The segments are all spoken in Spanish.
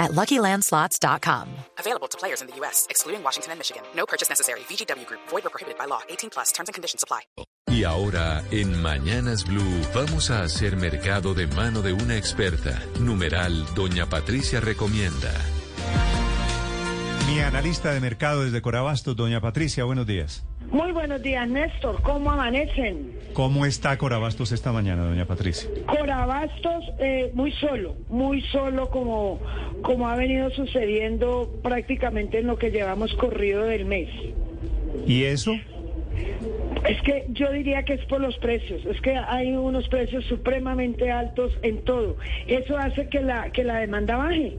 at LuckyLandSlots.com. Available to players in the U.S., excluding Washington and Michigan. No purchase necessary. VGW Group. Void or prohibited by law. 18 plus. Terms and conditions apply. Y ahora, en Mañanas Blue, vamos a hacer mercado de mano de una experta. Numeral, Doña Patricia recomienda. Mi analista de mercado desde Corabastos, doña Patricia, buenos días. Muy buenos días, Néstor. ¿Cómo amanecen? ¿Cómo está Corabastos esta mañana, doña Patricia? Corabastos eh, muy solo, muy solo como, como ha venido sucediendo prácticamente en lo que llevamos corrido del mes. ¿Y eso? Es que yo diría que es por los precios, es que hay unos precios supremamente altos en todo. Eso hace que la, que la demanda baje.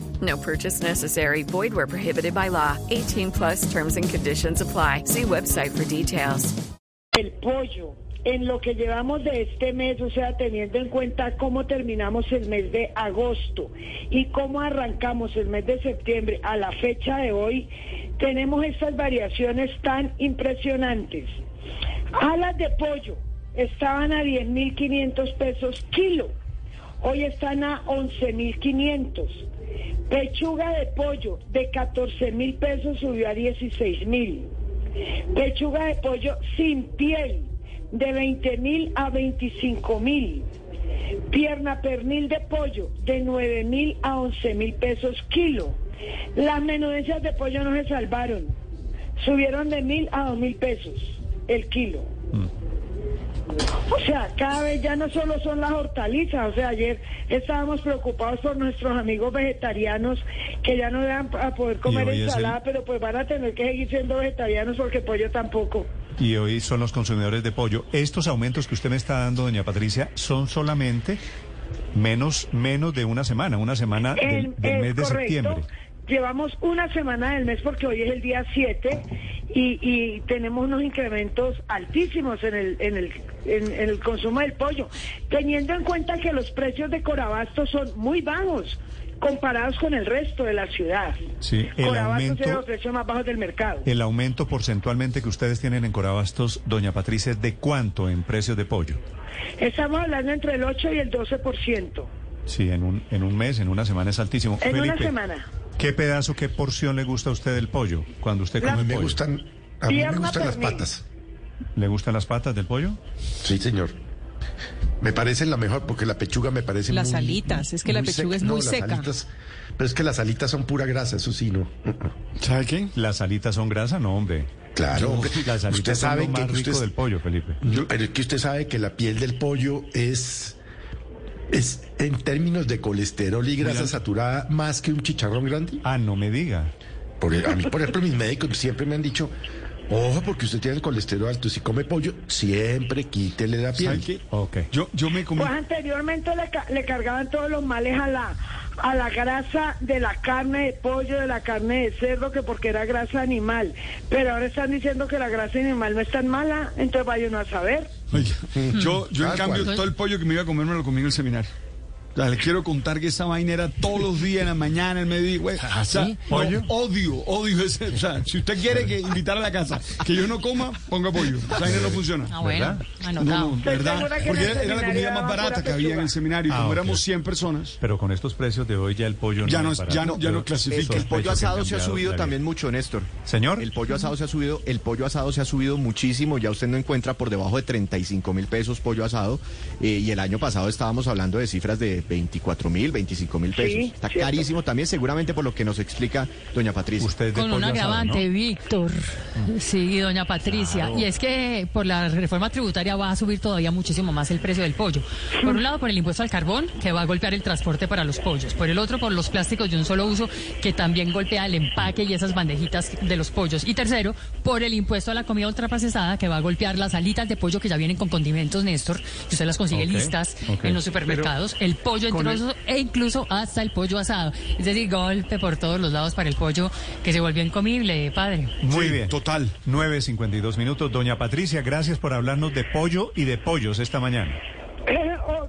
No purchase necessary. Void where prohibited by law. 18 plus terms and conditions apply. See website for details. El pollo, en lo que llevamos de este mes, o sea, teniendo en cuenta cómo terminamos el mes de agosto y cómo arrancamos el mes de septiembre a la fecha de hoy, tenemos estas variaciones tan impresionantes. Alas de pollo estaban a 10.500 pesos kilo, hoy están a 11.500. Pechuga de pollo de 14 mil pesos subió a 16 mil. Pechuga de pollo sin piel de 20 mil a 25 mil. Pierna pernil de pollo de 9 mil a 11 mil pesos kilo. Las menudencias de pollo no se salvaron. Subieron de mil a dos mil pesos el kilo. O sea, cada vez ya no solo son las hortalizas, o sea, ayer estábamos preocupados por nuestros amigos vegetarianos que ya no van a poder comer ensalada, el- pero pues van a tener que seguir siendo vegetarianos porque pollo tampoco. Y hoy son los consumidores de pollo. Estos aumentos que usted me está dando, doña Patricia, son solamente menos, menos de una semana, una semana del, El- del es mes de septiembre. Llevamos una semana del mes porque hoy es el día 7 y, y tenemos unos incrementos altísimos en el, en, el, en, en el consumo del pollo, teniendo en cuenta que los precios de Corabastos son muy bajos comparados con el resto de la ciudad. Sí, el Corabastos aumento- tiene los precios más bajos del mercado. El aumento porcentualmente que ustedes tienen en Corabastos, doña Patricia, ¿es de cuánto en precios de pollo? Estamos hablando entre el 8 y el 12%. Sí, en un, en un mes, en una semana es altísimo. En una semana. ¿Qué pedazo, qué porción le gusta a usted del pollo cuando usted come Me pollo? Me gustan, a mí me gustan las patas. ¿Le gustan las patas del pollo? Sí, señor. Me parecen la mejor porque la pechuga me parece Las muy- alitas, es que la pechuga es No, muy las seca. alitas- pero es que las alitas son pura grasa, eso sí, no. ¿Sabe qué? ¿Las alitas son grasa? No, hombre. Claro, No, hombre. Las alitas Usted sabe son lo que más rico usted- del pollo, Felipe. Yo- pero es que usted sabe que la piel del pollo es, es en términos de colesterol y grasa Mira. saturada más que un chicharrón grande. Ah, no me diga. Por, a mí, por ejemplo, mis médicos siempre me han dicho, ojo, porque usted tiene el colesterol alto, si come pollo, siempre quítele la ¿Sabe piel. qué? Ok. Yo, yo me comí... Pues anteriormente le, ca- le cargaban todos los males a la a la grasa de la carne de pollo, de la carne de cerdo, que porque era grasa animal. Pero ahora están diciendo que la grasa animal no es tan mala, entonces vaya uno a saber. Oye, yo, yo en cambio, todo el pollo que me iba a comer me lo comí en el seminario. O sea, le quiero contar que esa vaina era todos los días, en la mañana, en el mediodía, güey. O sea, no, ¿Pollo? odio, odio ese. O sea, si usted quiere que invitar a la casa que yo no coma, ponga pollo. Esa vaina no funciona. Ah, bueno, ¿Verdad? No, no, ¿verdad? Porque era, era la comida más barata que había en el seminario. Ah, Como éramos 100 personas. Pero con estos precios de hoy ya el pollo Ya no, es barato. ya no- ya no clasifica. El pollo asado se ha subido también mucho, Néstor. Señor. El pollo asado se ha subido, el pollo asado se ha subido muchísimo, ya usted no encuentra por debajo de 35 mil pesos pollo asado, eh, y el año pasado estábamos hablando de cifras de que 24 mil, 25 mil pesos. Sí, Está cierto. carísimo también, seguramente por lo que nos explica doña Patricia. Usted Con un agravante, ¿no? Víctor. Sí, doña Patricia. Y es que por la reforma tributaria va a subir todavía muchísimo más el precio del pollo. Por un lado, por el impuesto al carbón, que va a golpear el transporte para los pollos. Por el otro, por los plásticos de un solo uso, que también golpea el empaque y esas bandejitas de los pollos. Y tercero, por el impuesto a la comida ultraprocesada, que va a golpear las alitas de pollo que ya vienen con condimentos, Néstor, que usted las consigue listas en los supermercados, el pollo en el- trozos e incluso hasta el pollo asado. Es decir, golpe por todos los lados para el pollo que se volvió incomible, padre. Muy Sí, bien. total. 9.52 minutos. Doña Patricia, gracias por hablarnos de pollo y de pollos esta mañana.